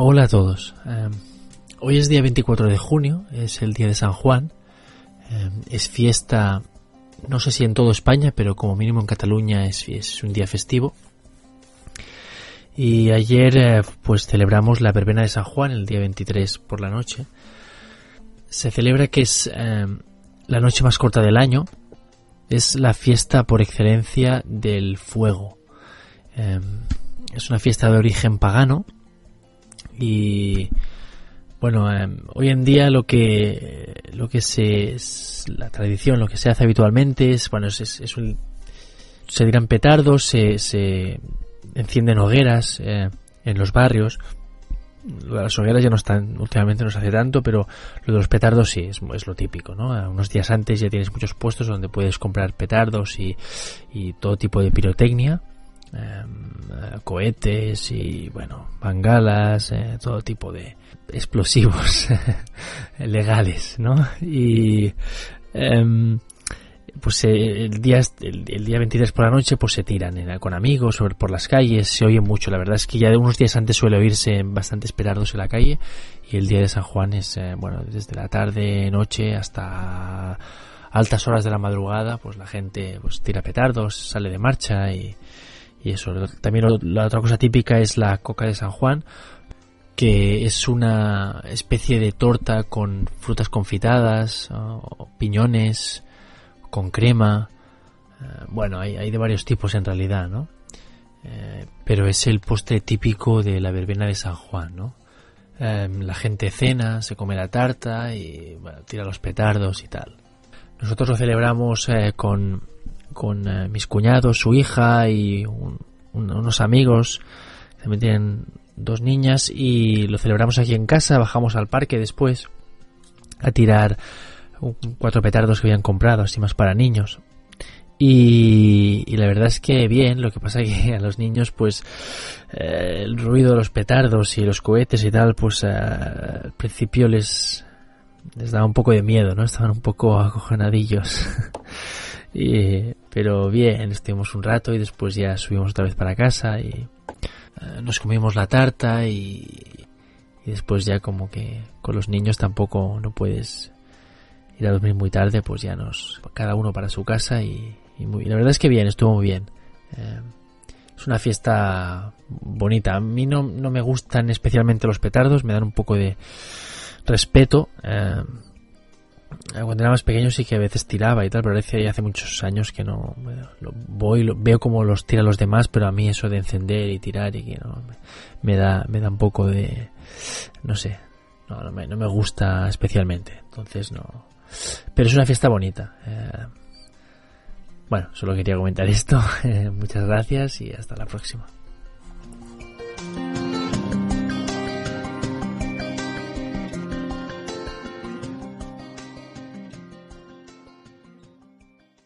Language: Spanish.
Hola a todos. Eh, hoy es día 24 de junio, es el día de San Juan. Eh, es fiesta, no sé si en toda España, pero como mínimo en Cataluña es, un día festivo. Y ayer eh, pues celebramos la verbena de San Juan el día 23 por la noche. Se celebra que es la noche más corta del año. Es la fiesta por excelencia del fuego. es una fiesta de origen pagano y bueno, em, hoy en día lo que lo que se la tradición, lo que se hace habitualmente es bueno, es, es un, se dirán petardos, se, se encienden hogueras eh, en los barrios. Las hogueras ya no están, últimamente no se hace tanto, pero lo de los petardos sí, es, es lo típico, ¿no? Unos días antes ya tienes muchos puestos donde puedes comprar petardos y, y todo tipo de pirotecnia Em, cohetes y bueno, bangalas, eh, todo tipo de explosivos legales, ¿no? Y em, pues eh, el día el, día 23 por la noche pues se tiran con amigos por las calles, se oye mucho, la verdad es que ya de unos días antes suele oírse bastantes petardos en la calle y el día de San Juan es eh, bueno, desde la tarde, noche hasta altas horas de la madrugada, pues la gente pues tira petardos, sale de marcha y y eso, también la otra cosa típica es la coca de San Juan, que es una especie de torta con frutas confitadas, piñones, con crema. Eh, bueno, hay, de varios tipos en realidad, ¿no? Eh, pero es el postre típico de la verbena de San Juan, ¿no? Eh, la gente cena, se come la tarta y bueno, tira los petardos y tal. Nosotros lo celebramos con con eh, mis cuñados, su hija y unos amigos. También tienen dos niñas y lo celebramos aquí en casa. Bajamos al parque después a tirar cuatro petardos que habían comprado, así más para niños. Y, la verdad es que bien, lo que pasa que a los niños pues eh, el ruido de los petardos y los cohetes y tal pues eh, al principio les les daba un poco de miedo, ¿no? Estaban un poco acojonadillos. y, pero bien, estuvimos un rato y después ya subimos otra vez para casa y eh, nos comimos la tarta y, y, después ya como que con los niños tampoco no puedes ir a dormir muy tarde, pues ya nos cada uno para su casa y, la verdad es que bien, estuvo muy bien. Eh, es una fiesta bonita. A mí no, no me gustan especialmente los petardos, me dan un poco de respeto. Eh, cuando era más pequeño sí que a veces tiraba y tal, pero hace, hace muchos años que no lo voy, lo, veo como los tira los demás, pero a mí eso de encender y tirar y que no me, da me da un poco de no sé, no, me, no me gusta especialmente, entonces no. Pero es una fiesta bonita. Eh, bueno, solo quería comentar esto. Muchas gracias y hasta la próxima.